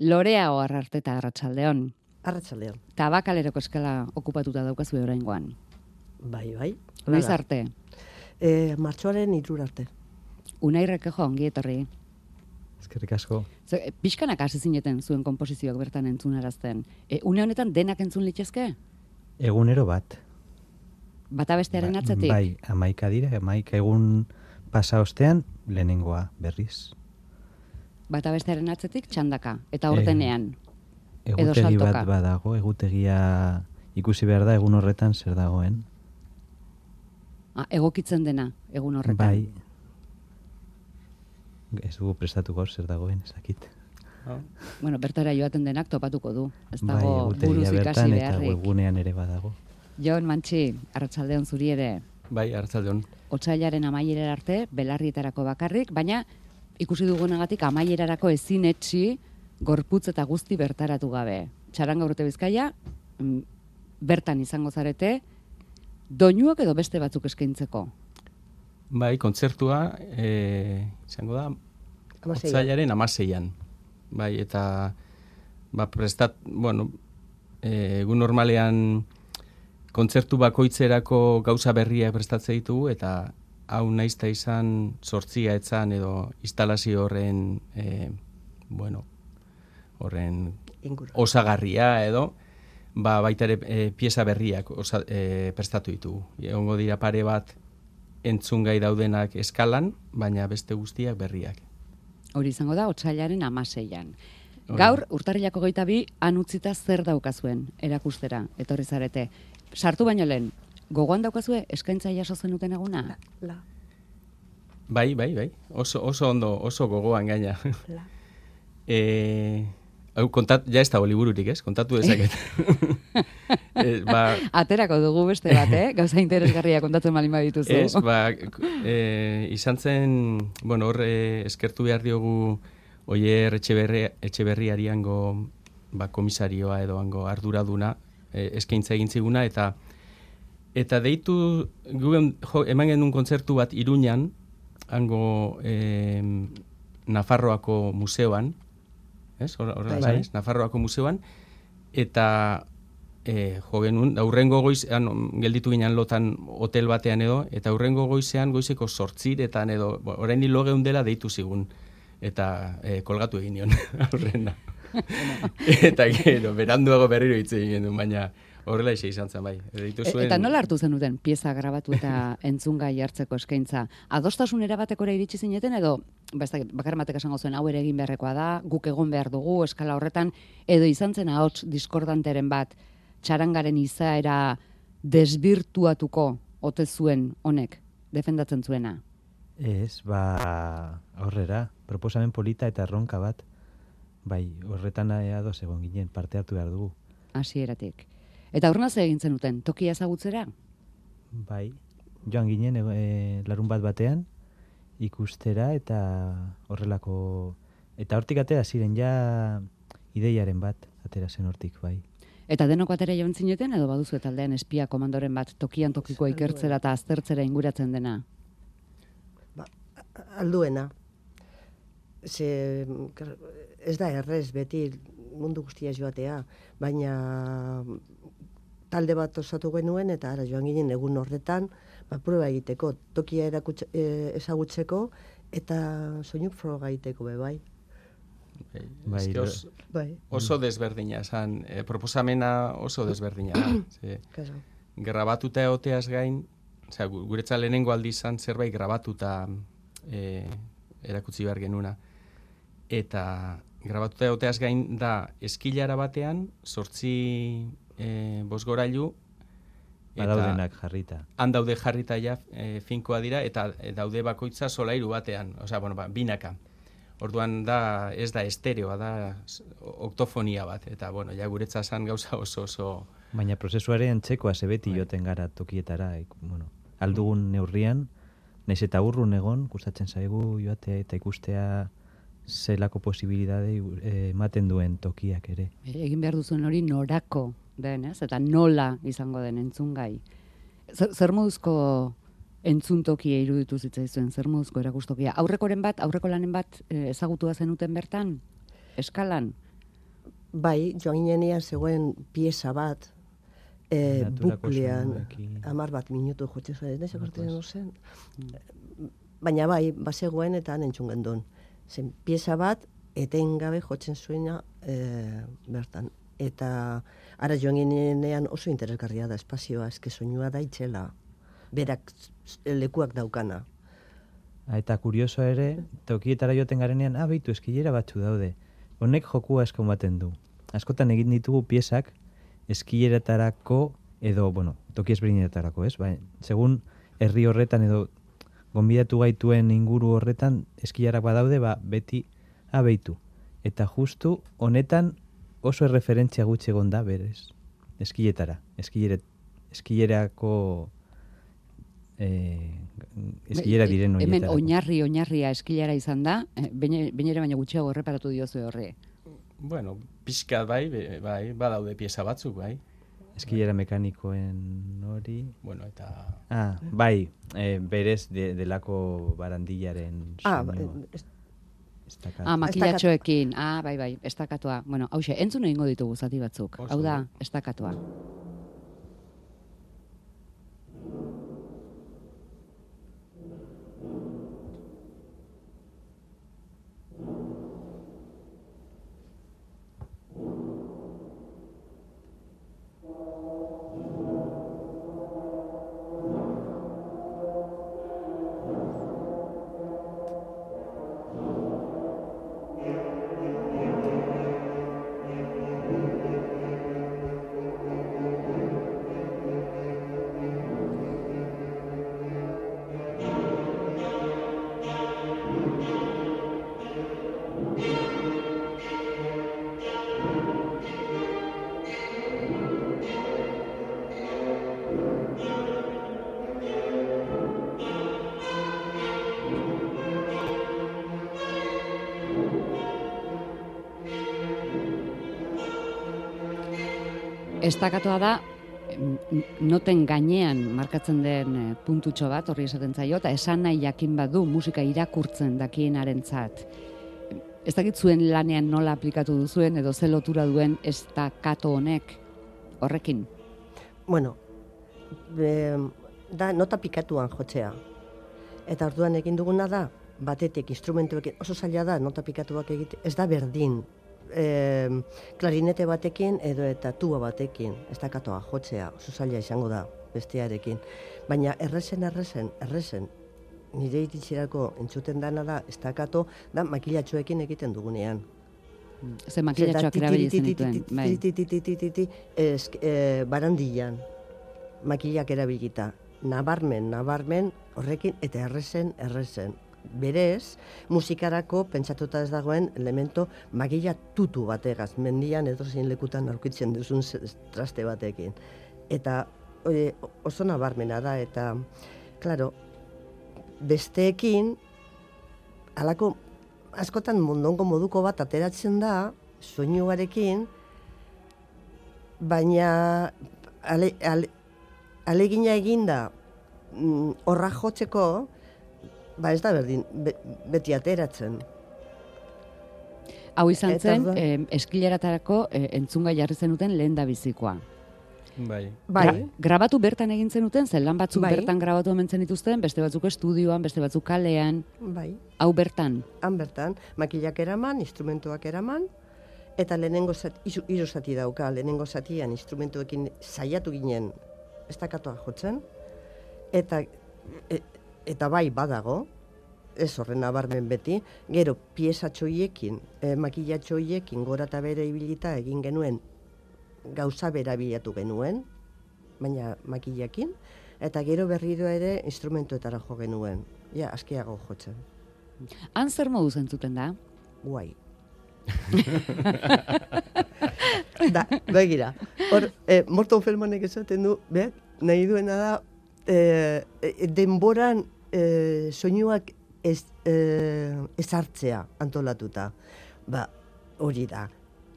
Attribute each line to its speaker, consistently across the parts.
Speaker 1: Lorea ohar arte eta arratsaldeon.
Speaker 2: Arratsaldeon.
Speaker 1: Tabakaleroko eskala okupatuta daukazu oraingoan.
Speaker 2: Bai, bai.
Speaker 1: Noiz arte?
Speaker 2: Eh, martxoaren irur arte.
Speaker 1: Unairrek jo ongi etorri.
Speaker 3: Eskerrik asko.
Speaker 1: Ze, pixkanak hasi zineten zuen konposizioak bertan entzunarazten. E, une honetan denak entzun litezke?
Speaker 3: Egunero bat.
Speaker 1: Bata bestearen
Speaker 3: Ba-
Speaker 1: atzetik?
Speaker 3: Bai, amaika dira, amaika egun pasa ostean, lehenengoa berriz.
Speaker 1: Bata bestearen atzetik txandaka. Eta ordenean. Edo
Speaker 3: Egutegi
Speaker 1: saltoka.
Speaker 3: bat badago, egutegia ikusi behar da egun horretan zer dagoen.
Speaker 1: Ah, egokitzen dena, egun horretan.
Speaker 3: Bai. Ez dugu prestatuko zer dagoen, ezakit.
Speaker 1: Bueno, bertara joaten denak topatuko du. Ez
Speaker 3: Bai,
Speaker 1: dago buruz
Speaker 3: egutegia
Speaker 1: ikasi
Speaker 3: bertan eta webgunean ere badago.
Speaker 1: Jon Mantxi, arratsaldeon zuri ere.
Speaker 4: Bai, hartzaldeon.
Speaker 1: Otsailaren amaierara arte, belarrietarako bakarrik, baina ikusi dugunagatik amaierarako ezin etxi gorputz eta guzti bertaratu gabe. Txaranga urte bizkaia, mm, bertan izango zarete, doinuak edo beste batzuk eskaintzeko.
Speaker 4: Bai, kontzertua e, izango da otzailaren amaseian. Bai, eta ba, prestat, bueno, e, egun normalean kontzertu bakoitzerako gauza berriak prestatze ditugu eta hau naizta izan sortzia etzan edo instalazio horren e, bueno, horren
Speaker 2: Inguru.
Speaker 4: osagarria edo ba baita ere e, pieza berriak osa, e, prestatu ditugu. Egongo dira pare bat entzungai daudenak eskalan, baina beste guztiak berriak.
Speaker 1: Hori izango da, otsailaren amaseian. Gaur, urtarrilako goita bi, han utzita zer daukazuen erakustera, etorri zarete. Sartu baino lehen, gogoan daukazue eskaintza jaso zenuten eguna?
Speaker 2: La,
Speaker 4: Bai, bai, bai. Oso, oso ondo, oso gogoan gaina.
Speaker 2: la.
Speaker 4: e, hau kontat, ja ez dago libururik, ez? Kontatu dezaket. e, ba,
Speaker 1: Aterako dugu beste bat, eh? Gauza interesgarria kontatzen malin badituzu.
Speaker 4: Ez, ba, e, izan zen, bueno, hor e, eskertu behar diogu oier etxeberri, etxeberriari hango ba, komisarioa edo hango arduraduna e, eskaintza egin ziguna, eta eta deitu gugen, jo, eman genuen kontzertu bat Iruñan, hango e, Nafarroako museoan, ez? Hor- Horrela
Speaker 3: Bai.
Speaker 4: bai. Nafarroako museoan, eta e, jo genuen, da urrengo goizean, gelditu ginen lotan hotel batean edo, eta urrengo goizean goizeko sortziretan edo, orain geun dela deitu zigun, eta e, kolgatu egin nion aurrena. eta gero, beranduago berriro hitz egin baina horrela ise izan zen, bai. Deitu
Speaker 1: E-
Speaker 4: zuen,
Speaker 1: Eta nola hartu zenuten pieza grabatu eta entzungai hartzeko eskaintza? Adostasun erabatekora iritsi zineten edo ba, ez dakit, bakar batek esango zuen hau ere egin beharrekoa da, guk egon behar dugu eskala horretan edo izan zen ahots diskordanteren bat txarangaren izaera desbirtuatuko ote zuen honek defendatzen zuena.
Speaker 3: Ez, ba, horrera, proposamen polita eta erronka bat. Bai, horretan ados egon ginen, parte hartu behar dugu.
Speaker 1: hasieratik. Eta horrena ze egin zenuten, tokia ezagutzera?
Speaker 3: Bai, joan ginen e, larun bat batean, ikustera eta horrelako... Eta hortik atera ziren ja ideiaren bat, atera zen hortik, bai.
Speaker 1: Eta denok batera joan zineten edo baduzu taldean espia komandoren bat tokian tokiko
Speaker 2: Zer
Speaker 1: ikertzera eta aztertzera inguratzen dena?
Speaker 2: Ba, alduena. Ze, ez da errez beti mundu guztia joatea, baina talde bat osatu genuen eta ara joan ginen egun horretan, ba, prueba egiteko, tokia erakutse, e, ezagutzeko eta soinu froga egiteko be bai.
Speaker 4: bai,
Speaker 3: Bai, lo-
Speaker 4: os-
Speaker 2: Bai,
Speaker 4: oso desberdina, esan, e, proposamena oso desberdina. da. Ze, grabatuta egoteaz gain, osea, gu- guretza lehenengo aldi izan zerbait grabatuta e, erakutsi behar genuna. Eta grabatuta egoteaz gain da eskilara batean, sortzi e, bosgorailu,
Speaker 3: Badaudenak jarrita.
Speaker 4: han daude jarrita ja e, finkoa dira, eta e, daude bakoitza solairu batean, osea, bueno, ba, binaka. Orduan da, ez da estereoa, da oktofonia bat, eta bueno, ja guretza zan gauza oso oso
Speaker 3: Baina prozesuaren txekoa zebeti
Speaker 4: Bai.
Speaker 3: joten gara tokietara, ik, bueno, aldugun neurrian, naiz eta urrun egon, gustatzen zaigu joatea eta ikustea zelako posibilidade eh, ematen duen tokiak ere.
Speaker 1: Egin behar duzuen hori norako den, ez? Eta nola izango den entzungai. Zer, zer moduzko entzuntokia iruditu zitzaizuen, zer moduzko erakustokia. Aurrekoren bat, aurreko lanen bat e, ezagutua zenuten bertan? Eskalan?
Speaker 2: Bai, joan ginenean zegoen pieza bat, e, buklean, amar bat minutu jotze zuen, ez zen. Baina bai, bazegoen eta entzun gendun. Zen pieza bat, etengabe jotzen zuena e, bertan. Eta ara joan ginenean oso interesgarria da espazioa, eske soinua da itxela. Berak lekuak daukana.
Speaker 3: Ah, Eta kurioso ere, tokietara joten garenean, ah, beitu, eskilera batzu daude. Honek jokua asko baten du. Askotan egin ditugu piezak eskileretarako edo, bueno, toki ezberdinetarako, ez? Bai, segun herri horretan edo gonbidatu gaituen inguru horretan eskilarak badaude, ba, beti abeitu. Eta justu honetan oso erreferentzia gutxi egon da berez. Eskiletara. Eskilere, eskilerako eh, eskilera diren
Speaker 1: Hemen
Speaker 3: horietarako.
Speaker 1: oinarri, oinarria eskilara izan da, eh, ere baina gutxiago erreparatu diozu horri.
Speaker 4: Bueno, pixkat bai, bai, badaude pieza batzuk, bai.
Speaker 3: Eskilera mekanikoen hori...
Speaker 4: Bueno, eta
Speaker 3: Ah, bai, eh, berez de, delako barandillaren
Speaker 2: Ah,
Speaker 3: soinua.
Speaker 2: ba, ez-
Speaker 3: Estakat.
Speaker 1: Ah, makilatxoekin. Ah, bai, bai, estakatua. Bueno, hause, entzun egingo ditugu zati batzuk.
Speaker 4: Oso
Speaker 1: Hau da,
Speaker 4: ondo.
Speaker 1: estakatua. Estakatua da, noten gainean markatzen den eh, puntutxo bat, horri esaten zaio, eta esan nahi jakin badu musika irakurtzen dakienarentzat. Ez dakit zuen lanean nola aplikatu duzuen, edo ze lotura duen estakato honek horrekin.
Speaker 2: Bueno, e, da nota pikatuan jotzea. Eta orduan egin duguna da, batetik instrumentuekin, oso zaila da nota pikatuak egite, ez da berdin. E, klarinete batekin edo eta tuba batekin, ez da katoa jotzea, oso zaila izango da bestearekin. Baina errezen, errezen, errezen, nire iritzirako entzuten dana da, ez da makilatxoekin egiten dugunean.
Speaker 1: Ze makilatxoak erabili zenituen. Bai.
Speaker 2: Eh, barandilan, makilak erabilita. Nabarmen, nabarmen, horrekin, eta errezen, errezen. Berez, musikarako pentsatuta ez dagoen elemento magila tutu bategaz, mendian edo zein lekutan aurkitzen duzun traste batekin. Eta hori oso nabarmena da, eta, klaro, besteekin, halako askotan mundongo moduko bat ateratzen da, soinuarekin, baina ale, ale, alegina eginda mm, horra jotzeko, ba ez da berdin, be, beti ateratzen.
Speaker 1: Hau izan
Speaker 2: Eta
Speaker 1: zen, eh, eskileratarako eh, entzunga jarri zenuten lehen da bizikoa.
Speaker 4: bai.
Speaker 2: Bai,
Speaker 1: Gra- grabatu bertan egin zenuten, zen lan batzuk
Speaker 2: Bai.
Speaker 1: bertan grabatu hemen dituzten, beste batzuk estudioan, beste batzuk kalean,
Speaker 2: bai,
Speaker 1: hau bertan.
Speaker 2: han bertan, makilak eraman, instrumentuak eraman, eta lehenengo zati, hiru zati dauka, lehenengo zatian instrumentuekin saiatu ginen ez dakatoa jotzen, eta, e, eta bai badago, ez horren nabarmen beti, gero pieza txoiekin, e, makila txoiekin gora eta bere ibilita egin genuen gauza bera bilatu genuen, baina makilakin, eta gero berriro ere instrumentuetara jo genuen, ja, askiago jotzen.
Speaker 1: Han zer modu zentzuten da?
Speaker 2: guai. da, begira. Hor, eh, Morton Feldmanek esaten du, be, nahi duena da, eh, eh, denboran eh, soinuak ez, eh, ezartzea antolatuta. Ba, hori da.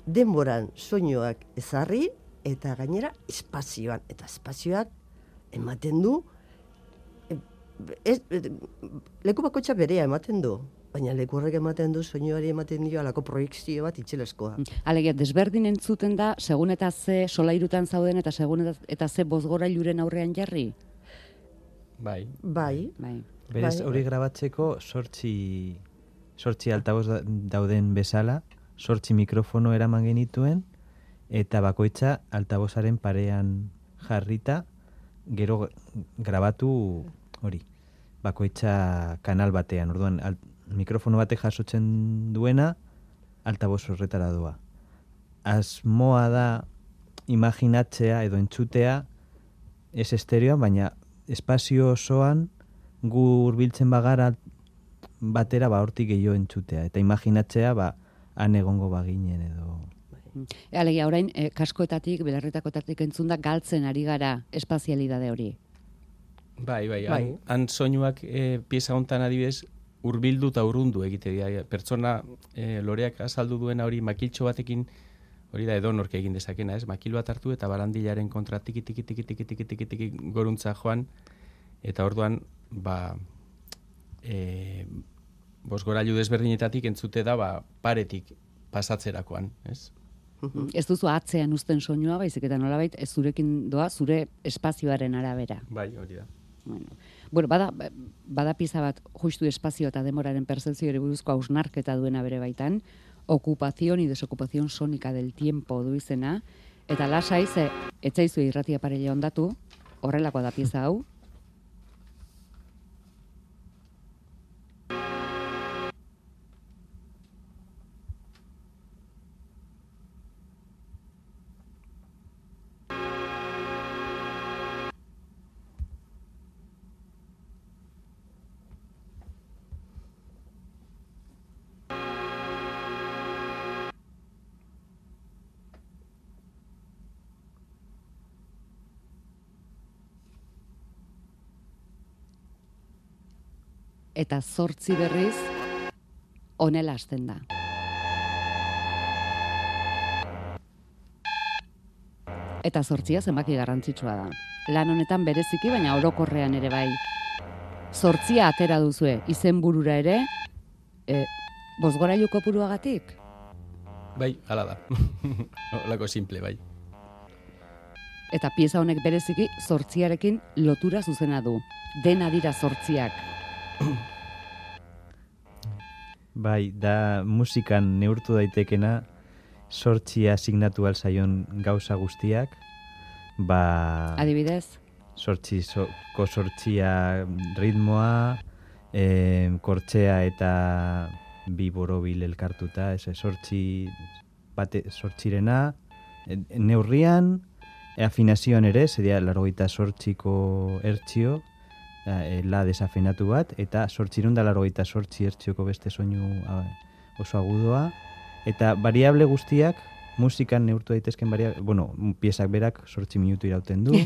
Speaker 2: Denboran soinuak ezarri eta gainera espazioan. Eta espazioak ematen du, eh, ez, eh, leku bakoitza berea ematen du. baina leku horrek ematen du soinuari ematen dio alako proiekzio bat itxeleskoa.
Speaker 1: Alegia, desberdin entzuten da, segun eta ze solairutan zauden eta segun eta, ze bozgorailuren aurrean jarri?
Speaker 4: Bai.
Speaker 2: Bai,
Speaker 1: Bai.
Speaker 3: Berez
Speaker 2: Bai.
Speaker 3: hori grabatzeko sortzi, sortzi altaboz da- dauden bezala, sortzi mikrofono eraman genituen, eta bakoitza altabozaren parean jarrita, gero grabatu hori, bakoitza kanal batean, orduan al, mikrofono batek jasotzen duena, altaboz horretara doa. Asmoa da imaginatzea edo entzutea ez estereoan, baina espazio osoan gu hurbiltzen bagara batera ba hortik gehiago entzutea eta imaginatzea ba han egongo baginen edo
Speaker 1: E, alegia, orain, e, kaskoetatik, belarritakoetatik entzun da galtzen ari gara espazialidade hori.
Speaker 4: Bai, bai,
Speaker 2: Bai.
Speaker 4: Han, han soinuak e, pieza hontan adibidez hurbildu eta urrundu egite dira. Pertsona e, loreak azaldu duena hori makiltxo batekin hori da edonork egin dezakena, ez? Makil bat hartu eta barandilaren kontra tiki tiki tiki tiki tiki tiki tiki goruntza joan eta orduan ba e, bosgorailu desberdinetatik entzute da ba paretik pasatzerakoan, ez?
Speaker 1: Ez duzu atzean uzten soinua, baizik eta nolabait ez zurekin doa zure espazioaren arabera.
Speaker 4: Bai, hori da.
Speaker 1: Bueno, bueno bada, bada pieza bat justu espazio eta demoraren percepzioari buruzko hausnarketa duena bere baitan, ocupación y desocupación sónica del tiempo du izena, eta lasai ze etzaizu irratia parella ondatu, horrelakoa da pieza hau, eta zortzi berriz honela hasten da. Eta zortzia zenbaki garrantzitsua da. Lan honetan bereziki, baina orokorrean ere bai. Zortzia atera duzue, izenburura ere, e, bozgorailu kopuruagatik?
Speaker 4: Bai, hala da. Holako simple, bai.
Speaker 1: Eta pieza honek bereziki zortziarekin lotura zuzena du. Dena dira zortziak.
Speaker 3: bai da musikan neurtu daitekena sortzia asignatu alzaion gauza guztiak ba
Speaker 1: Adibidez?
Speaker 3: sortzizoko sortzia ritmoa eh, kortxea eta bi borobil elkartuta ez sortzi bate sortzirena eh, neurrian e, afinazioan ere seria largoita sortziko ertzio e, la desafinatu bat eta sortzirun da largoita sortzi ertzioko beste soinu oso agudoa eta variable guztiak musikan neurtu daitezken variable, bueno, piezak berak sortzi minutu irauten du.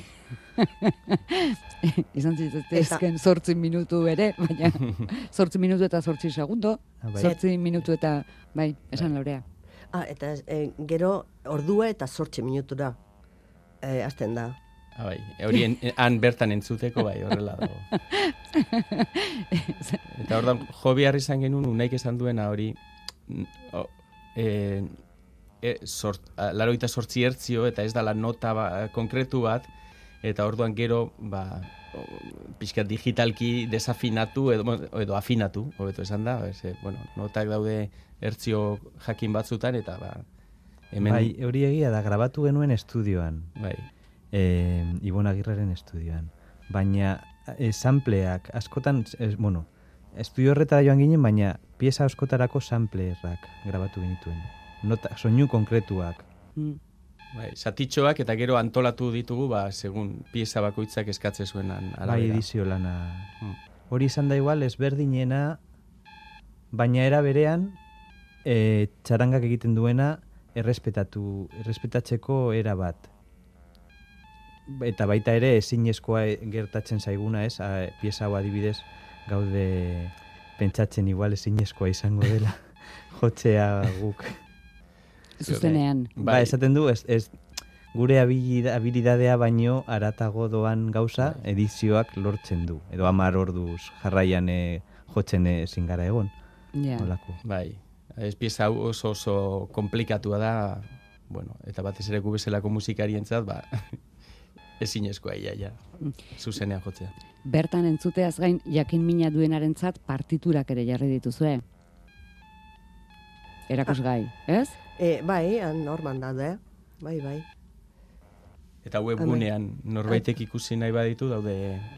Speaker 1: Izan zitezken zortzi minutu ere, baina zortzi minutu eta zortzi segundo,
Speaker 3: Ah, bai.
Speaker 1: minutu eta, bai, esan laurea.
Speaker 2: Ah, eta eh, gero ordua eta sortxe minutura eh, hasten da.
Speaker 4: Ah, bai, hori en- han bertan entzuteko bai, horrela dago. Eta ordan jo behar izan genuen unaik esan duena hori o, e, e, sort, laroita sortzi hertzio eta ez dala nota ba, konkretu bat eta orduan gero ba, o, pixkat digitalki desafinatu edo, edo afinatu, hobeto esan da, ez, e, bueno, notak daude hertzio jakin batzutan eta ba, hemen
Speaker 3: Bai, hori egia da, grabatu genuen estudioan,
Speaker 4: bai,
Speaker 3: e, Ibon Agirreren estudioan. Baina e, sampleak, askotan, es, bueno, estudio horretara joan ginen, baina pieza askotarako samplerrak grabatu genituen. Nota, soinu konkretuak.
Speaker 1: Mm.
Speaker 4: bai, satitxoak eta gero antolatu ditugu ba, segun pieza bakoitzak eskatze zuenan
Speaker 3: Bai,
Speaker 4: arabera.
Speaker 3: edizio lana.
Speaker 4: Mm.
Speaker 3: Hori izan da igual, ezberdinena, baina era berean, e, txarangak egiten duena, errespetatu, errespetatzeko era bat. Eta baita ere ezinezkoa gertatzen zaiguna, ez? A, pieza hau adibidez gaude pentsatzen igual ezinezkoa izango dela jotzea guk.
Speaker 1: Zuzenean.
Speaker 3: Bai. Ba, esaten du, ez, ez gure habilida- habilidadea baino aratago doan gauza edizioak lortzen du. Edo amar orduz jarraian e, jotzen ezin gara egon.
Speaker 1: Ja.
Speaker 3: Olako.
Speaker 4: Bai, ez pieza hau oso oso komplikatua da, bueno, eta batez ere gu bezalako musikarientzat, ba, ezinezkoa ia, ja, zuzenean jotzea.
Speaker 1: Bertan entzuteaz gain, jakin mina duenarentzat partiturak ere jarri dituzue. Erakusgai, ez?
Speaker 2: E, bai, norman daude, bai, bai.
Speaker 4: Eta webgunean norbaitek ikusi nahi baditu daude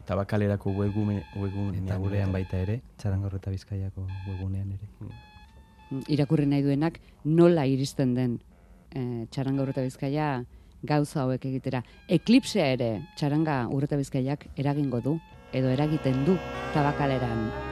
Speaker 4: tabakalerako webgune, webgunean.
Speaker 3: Gurean baita ere, txarangor eta bizkaiako webunean ere.
Speaker 1: Mm, Irakurri nahi duenak nola iristen den e, txaranga urreta bizkaia gauza hauek egitera. Eklipsea ere txaranga urreta bizkaiak eragingo du, edo eragiten du tabakaleran.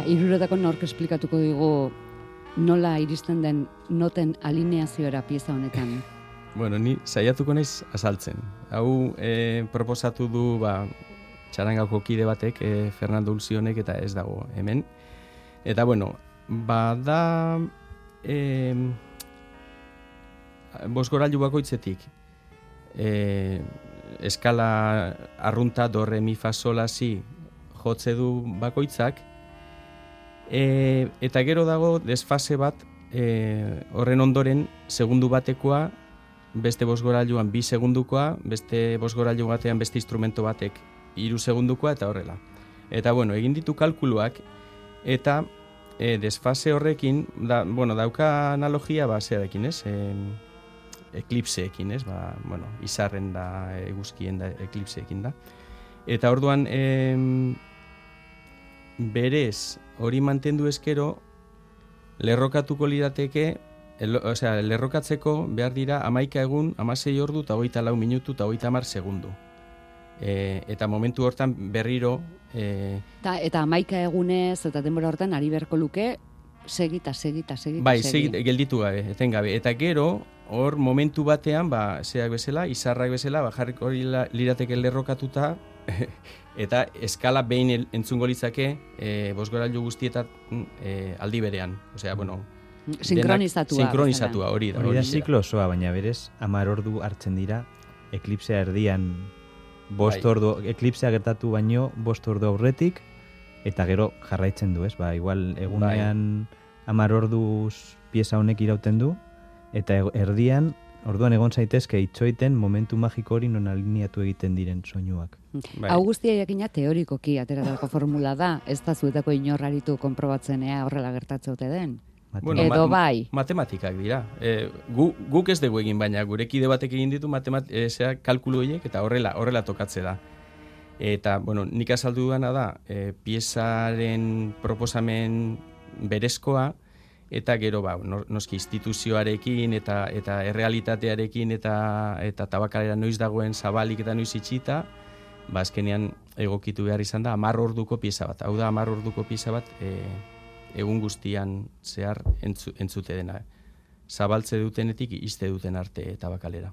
Speaker 1: Ja, iruretako nork esplikatuko digu nola iristen den noten alineazioera pieza honetan.
Speaker 4: Bueno, ni saiatuko naiz azaltzen. Hau e, proposatu du ba, txarangako kide batek, e, Fernando Ulzionek, eta ez dago hemen. Eta bueno, bada e, bosgorailu bakoitzetik e, eskala arrunta do re mi fa sol la si jotze du bakoitzak e, eta gero dago desfase bat e, horren ondoren segundu batekoa beste bosgorailuan bi segundukoa, beste bosgorailu batean beste instrumento batek hiru segundukoa eta horrela. Eta bueno, egin ditu kalkuluak eta e, desfase horrekin, da, bueno, dauka analogia ba zerarekin, ez? E, eklipseekin, ez? Ba, bueno, izarren da, eguzkien da, eklipseekin da. Eta orduan, em, berez, hori mantendu eskero, lerrokatuko lirateke, el, osea, lerrokatzeko behar dira amaika egun, amasei ordu eta hogeita lau minutu eta hogeita hamar segundu. E, eta momentu hortan berriro e,
Speaker 1: Ta, eta amaika egunez eta denbora hortan ari beharko luke segita, segita, segita,
Speaker 4: bai,
Speaker 1: segi.
Speaker 4: gelditu gabe, etengabe. Eta gero, hor momentu batean, ba, zeak bezala, izarrak bezala, ba, jarriko lirateke lerrokatuta, eta eskala behin entzungo litzake e, bosgorailu guztietat e, aldi berean. Osea, bueno, denak
Speaker 1: Sinkronizatua.
Speaker 4: Sinkronizatua, hori da.
Speaker 3: Hori da ziklo osoa, baina berez, amar ordu hartzen dira, eklipsea erdian, bost
Speaker 4: Bai.
Speaker 3: ordu, eklipsea gertatu baino, bost ordu aurretik, eta gero jarraitzen du, ez? Ba, igual egunean amar orduz pieza honek irauten du, eta ego- erdian, orduan egon zaitezke itxoiten momentu magiko hori non alineatu egiten diren soinuak.
Speaker 4: Bai.
Speaker 1: Hau guztia jakina teorikoki ateratako formula da, ez da zuetako inorraritu konprobatzen ea horrela gertatze ote den.
Speaker 3: Bueno,
Speaker 1: Edo
Speaker 4: ma-
Speaker 1: bai.
Speaker 4: Matematikak dira. E, gu, guk ez dugu egin, baina gure kide batek egin ditu matemat, e, zera, kalkulu horiek eta horrela horrela tokatze da. Eta, bueno, nik azaldu dudana da, e, piezaren proposamen berezkoa, eta gero, ba, no- noski instituzioarekin eta eta errealitatearekin eta eta tabakalera noiz dagoen zabalik eta noiz itxita, ba, azkenean egokitu behar izan da, amar orduko pieza bat. Hau da, amar orduko pieza bat, e, egun guztian zehar entzu, entzute dena. Zabaltze dutenetik izte duten arte tabakalera.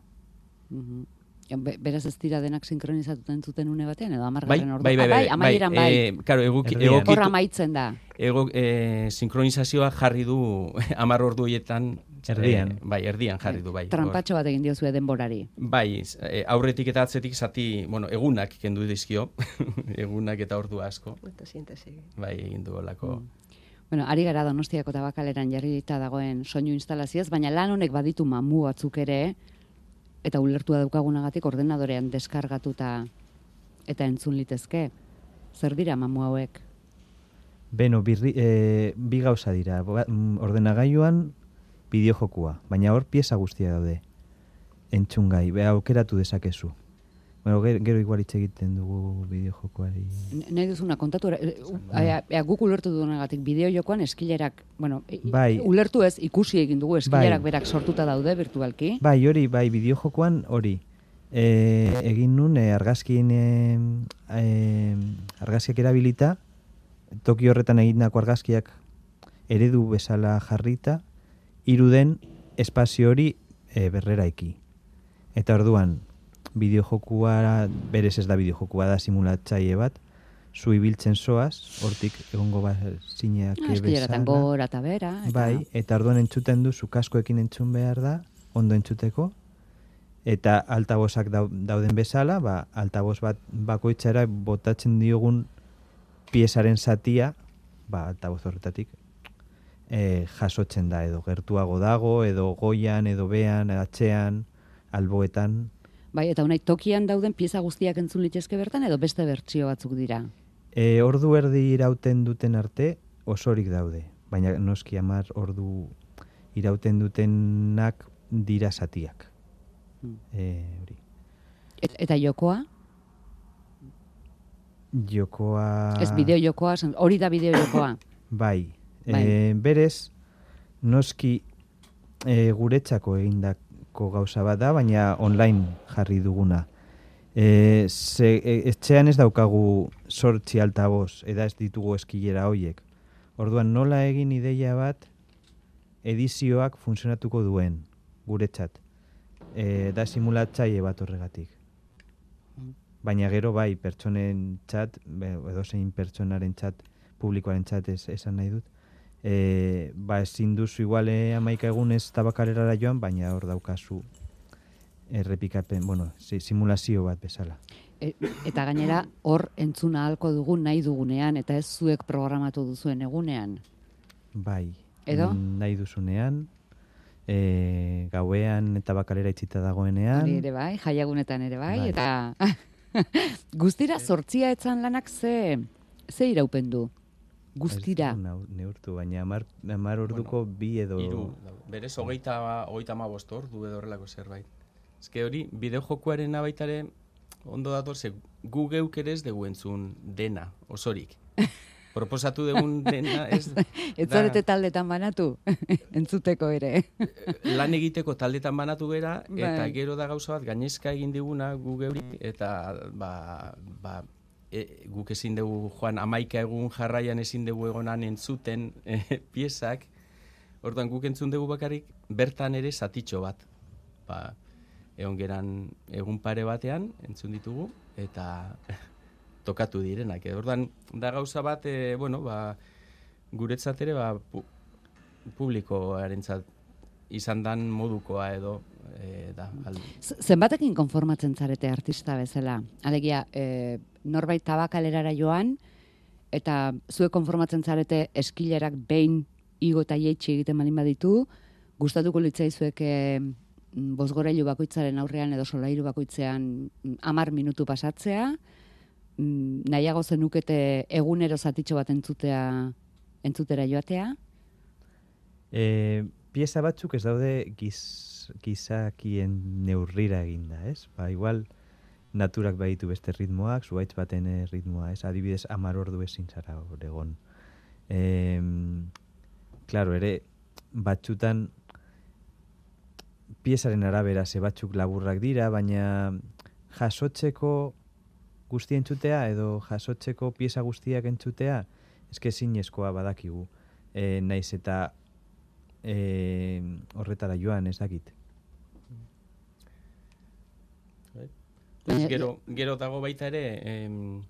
Speaker 1: Mhm. Be- Beraz ez dira denak sinkronizatuta entzuten une batean, edo
Speaker 4: Bai,
Speaker 1: amargarren ordu.
Speaker 4: bai, bai,
Speaker 1: Ah,
Speaker 4: bai,
Speaker 1: amaieran bai.
Speaker 4: eh, claro, eguki,
Speaker 3: Erdian.
Speaker 1: Hor
Speaker 4: egokitu,
Speaker 1: amaitzen da.
Speaker 4: ego, eh, sinkronizazioa jarri du amar ordu horietan.
Speaker 3: Erdian.
Speaker 4: eh, bai, erdian jarri du, bai.
Speaker 1: Trampatxo bat egin diozue denborari.
Speaker 4: Bai, eh, aurretik eta atzetik zati, bueno, egunak kendu dizkio, egunak eta ordu asko,
Speaker 2: Eta sintesi.
Speaker 4: bai, egin du olako.
Speaker 1: Bueno, ari gara Donostiako tabakaleran jarrita dagoen soinu instalazioaz, baina lan honek baditu mamu batzuk ere, eta ulertua daukagunagatik ordenadorean deskargatuta eta entzun litezke. Zer dira mamu hauek?
Speaker 3: Beno, birri, e, bi gauza dira. Ba- mm, Ordenagailuan bideojokua, baina hor pieza guztia daude. Entzungai, be aukeratu dezakezu. Bueno, gero, gero igual hitz egiten dugu bideojokoari.
Speaker 1: Nahi duzuna, kontatu, e, u- ea, ea, guk ulertu dugunagatik bideo jokoan eskilerak, bueno,
Speaker 3: Bai.
Speaker 1: ulertu ez, ikusi egin dugu eskilerak
Speaker 3: Bai.
Speaker 1: berak sortuta daude virtualki.
Speaker 3: Bai, hori, bai, bideojokoan hori. E, egin nun, e, argazkien, e, e, argazkiak erabilita, toki horretan egindako argazkiak eredu bezala jarrita, iruden espazio hori e, berreraiki. Eta orduan, bideojokua, berez ez da bideojokua da simulatzaile bat, zu ibiltzen soaz, hortik egongo ba zineak
Speaker 1: Ah, Eskileratan gora eta bera. Eta...
Speaker 3: Bai, eta orduan entzuten duzu kaskoekin entzun behar da, ondo entzuteko, eta altabozak dau- dauden bezala, ba, altaboz bat bakoitzara botatzen diogun piezaren zatia, ba, altaboz horretatik, e, jasotzen da, edo gertuago dago, edo goian, edo bean, atxean, alboetan,
Speaker 1: Bai, eta unai tokian dauden pieza guztiak entzun litezke bertan edo beste bertsio batzuk dira.
Speaker 3: E, ordu erdi irauten duten arte osorik daude. Baina noski hamar ordu irauten dutenak dira zatiak. E, hori.
Speaker 1: Et, eta jokoa?
Speaker 3: Jokoa...
Speaker 1: Ez bideo jokoa, hori da bideo jokoa.
Speaker 3: Bai.
Speaker 1: Bai.
Speaker 3: E, berez, noski e, guretzako egindako gauza bat da, baina online jarri duguna. E, ze, e, etxean ez daukagu sortzi altaboz, eda ez ditugu eskilera hoiek. Orduan nola egin ideia bat edizioak funtzionatuko duen guretzat. E, da simulatzaile bat horregatik. Baina gero bai, pertsonen txat, edo zein pertsonaren txat, publikoaren txat ez, esan nahi dut, e, ba ezin duzu iguale amaika egunez tabakarerara joan, baina hor daukazu errepikapen, bueno, si- simulazio bat bezala.
Speaker 1: E, eta gainera hor entzuna ahalko dugu nahi dugunean eta ez zuek programatu duzuen egunean.
Speaker 3: Bai.
Speaker 1: Edo?
Speaker 3: mm, Nahi duzunean, e, gauean eta bakalera itxita dagoenean.
Speaker 1: Hori ere bai, jaiagunetan ere bai,
Speaker 3: Bai.
Speaker 1: eta guztira sortzia etzan lanak ze, ze iraupen du? Guztira.
Speaker 3: Neurtu, baina amar, amar orduko bi edo...
Speaker 4: Daude. berez, hogeita, hogeita ma bost ordu edo horrelako zerbait. Ez que hori, bideojokuaren baitare ondo dator, ze gu geuk ere ez dugu entzun dena, osorik. Proposatu dugun dena ez...
Speaker 1: Ez zarete taldetan banatu, entzuteko ere.
Speaker 4: lan egiteko taldetan banatu bera, eta
Speaker 1: Bai.
Speaker 4: gero da gauza bat, gainezka egin diguna gu geuri, eta ba, ba, e, guk ezin dugu joan amaika egun jarraian ezin dugu egonan entzuten e, piezak, orduan guk entzun dugu bakarrik, bertan ere zatitxo bat. Ba, egon geran egun pare batean entzun ditugu, eta tokatu direnak. E, orduan, da gauza bat, e, bueno, ba, guretzat ere, ba, pu publikoarentzat izan dan modukoa edo e, da. Al,
Speaker 1: Z- Zenbatekin konformatzen zarete artista bezala? Alegia, e, norbait tabakalerara joan, eta zuek konformatzen zarete eskilerak behin igo eta jeitsi egiten balin baditu, gustatuko litzaizuek e, mm, bosgorailu bakoitzaren aurrean edo solairu bakoitzean mm, amar minutu pasatzea, mm, nahiago zenukete egunero zatitxo bat entzutea, entzutera joatea,
Speaker 3: E, pieza batzuk ez daude giz, gizakien neurrira eginda, ez? Ba, igual naturak baditu beste ritmoak, zuaitz baten eh, ritmoa, ez? Adibidez, amar ordu ezin zara hor egon. E, claro, ere, batzutan piezaren arabera ze batzuk laburrak dira, baina jasotzeko guzti entzutea edo jasotzeko pieza guztiak entzutea, eske zinezkoa badakigu. E, naiz eta e, horretara joan ez dakit.
Speaker 4: Ez,
Speaker 1: Baina-
Speaker 4: gero, gero dago baita ere, em,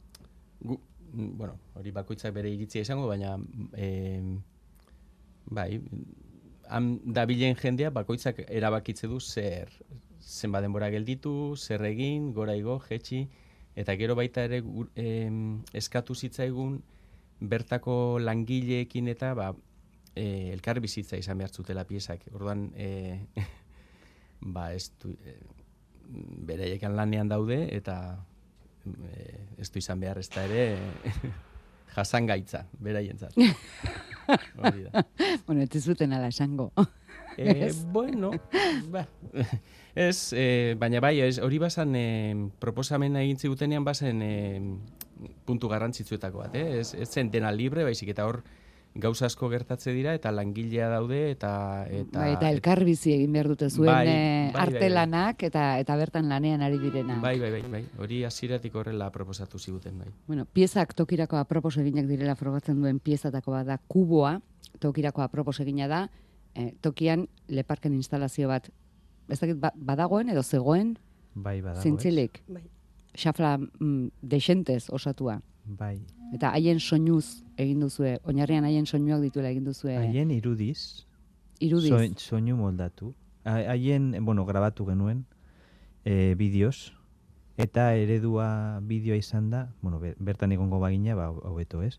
Speaker 4: gu, bueno, hori bakoitzak bere iritzia izango, baina em, bai, han dabilen jendea bakoitzak erabakitze du zer zenba denbora gelditu, zer egin, gora igo, jetxi, eta gero baita ere em, eskatu zitzaigun bertako langileekin eta ba, e, elkar bizitza izan behar zutela piezak. Orduan, e, ba, ez du, e, beraiekan lanean daude eta e, ez du izan behar ez da ere jasangaitza, beraientzat. Hori da.
Speaker 1: bueno, ez zuten ala esango.
Speaker 4: E, bueno, ba, ez, e, baina bai, ez, hori bazan e, proposamena egin zigutenean bazen e, puntu garrantzitsuetako bat, eh? ez, ez zen dena libre, baizik eta hor gauza asko gertatze dira eta langilea daude eta eta,
Speaker 1: bai, eta elkar bizi egin behar dute zuen
Speaker 4: Bai,
Speaker 1: eh,
Speaker 4: bai, bai,
Speaker 1: artelanak eta eta bertan lanean ari direna.
Speaker 4: Bai, bai, bai, bai. Hori hasieratik horrela proposatu ziguten, bai.
Speaker 1: Bueno, piezak tokirako apropos eginak direla frogatzen duen piezatako bat da kuboa, tokirako apropos egina da, eh, tokian leparken instalazio bat, ez dakit ba- badagoen edo zegoen,
Speaker 3: Bai, badago,
Speaker 1: zintzilik,
Speaker 2: Bai.
Speaker 1: Xafla mm, desentez osatua.
Speaker 3: Bai.
Speaker 1: Eta haien soinuz egin duzue, oinarrian haien soinuak dituela egin duzue
Speaker 3: Haien irudiz,
Speaker 1: irudiz.
Speaker 3: soin- soinu moldatu. Ha- Haien, bueno, grabatu genuen e, bideoz, eta eredua bideoa izan da, bueno, be- bertan egongo bagina, ba, hobeto ez,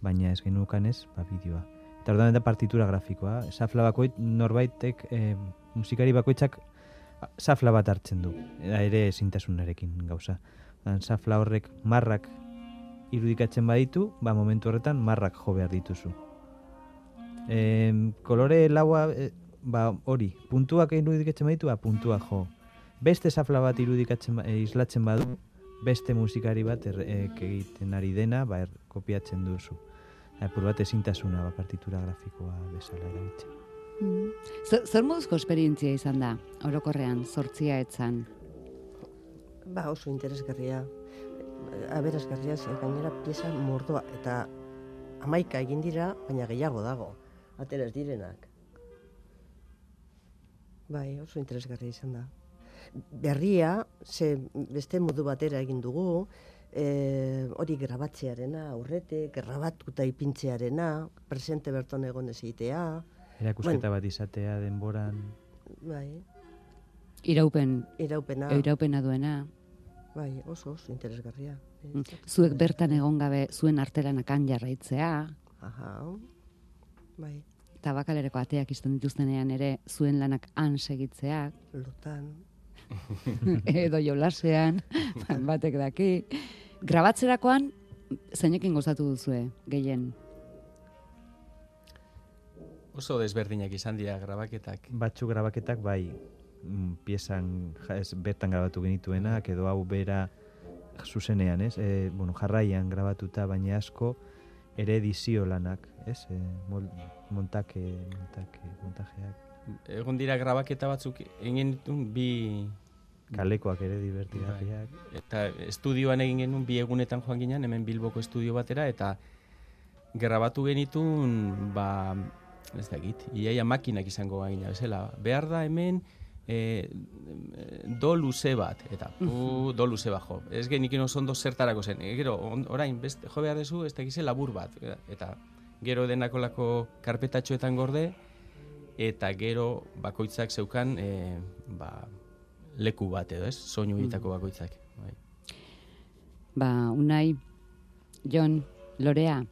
Speaker 3: baina ez genukan ez, ba, bideoa. Eta orduan da partitura grafikoa, safla bakoit, norbaitek, e, musikari bakoitzak safla bat hartzen du, eta ere ezintasunarekin gauza. Safla horrek marrak irudikatzen baditu, ba, momentu horretan marrak jo behar dituzu. Em, kolore laua, e, ba, hori, puntuak irudikatzen baditu, ba, puntua jo. Beste safla bat irudikatzen, ba- e, islatzen badu, beste musikari bat er, e, egiten ari dena, ba, er, kopiatzen duzu. Apur bat ezintasuna, ba, partitura grafikoa bezala erabiltzen.
Speaker 1: Mm. Zer moduzko esperientzia izan da, orokorrean, sortzia etzan?
Speaker 2: Ba, oso interesgarria. Aberazgarria, ze gainera pieza mordoa. Eta amaika egin dira, baina gehiago dago. Atera ez direnak. Bai, oso interesgarria izan da. Berria, ze beste modu batera egin dugu, e, hori grabatzearena, aurretik, grabatuta ipintzearena, presente berton egon ez egitea,
Speaker 3: Erakusketa bat izatea denboran,
Speaker 2: bai,
Speaker 1: Iraupen,
Speaker 2: iraupena,
Speaker 1: iraupena duena.
Speaker 2: Bai, oso, oso interesgarria.
Speaker 1: Mm. Zuek bertan egon gabe zuen artelanak han jarraitzea,
Speaker 2: Aha, bai,
Speaker 1: tabakalereko ateak izten dituztenean ere zuen lanak han segitzeak,
Speaker 2: lotan,
Speaker 1: edo jolasean, batek daki. Grabatzerakoan, zeinekin gozatu duzue, gehien?
Speaker 4: Oso desberdinak izan dira grabaketak.
Speaker 3: batzu grabaketak bai piezan ja, ez, bertan grabatu genituenak edo hau bera zuzenean, ez? E, bueno, jarraian grabatuta baina asko ere edizio lanak, ez? E, mol, montake, montake, montajeak,
Speaker 4: Egon dira grabaketa batzuk egin ditun bi
Speaker 3: kalekoak ere divertigarriak.
Speaker 4: eta estudioan egin genuen bi egunetan joan ginen hemen Bilboko estudio batera eta grabatu genitun ba ez dakit, iaia makinak izango gaina bezala. Behar da hemen e, do luze bat, eta pu, do luze bat jo. Ez genikin oso ondo zertarako zen. E, gero, on, orain, beste, jo behar dezu, ez dakize labur bat. Eta gero denakolako karpetatxoetan gorde, eta gero bakoitzak zeukan e, ba, leku bat edo, ez? Soinu egitako bakoitzak. Bai.
Speaker 1: Ba, unai, Jon, Lorea,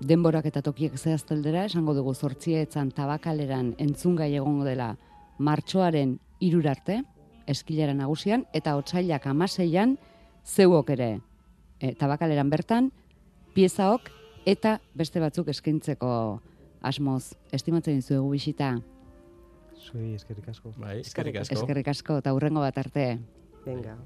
Speaker 1: denborak eta tokiek zehazteldera, esango dugu zortzietzan tabakaleran entzungai egongo dela martxoaren irurarte, eskilera nagusian, eta otsailak amaseian, zeuok ere e, tabakaleran bertan, piezaok eta beste batzuk eskintzeko asmoz. Estimatzen dizuegu bisita,
Speaker 3: Zuei eskerrik asko.
Speaker 4: Bai, eskerrik asko.
Speaker 1: eskerrik asko, eta hurrengo bat arte.
Speaker 2: venga.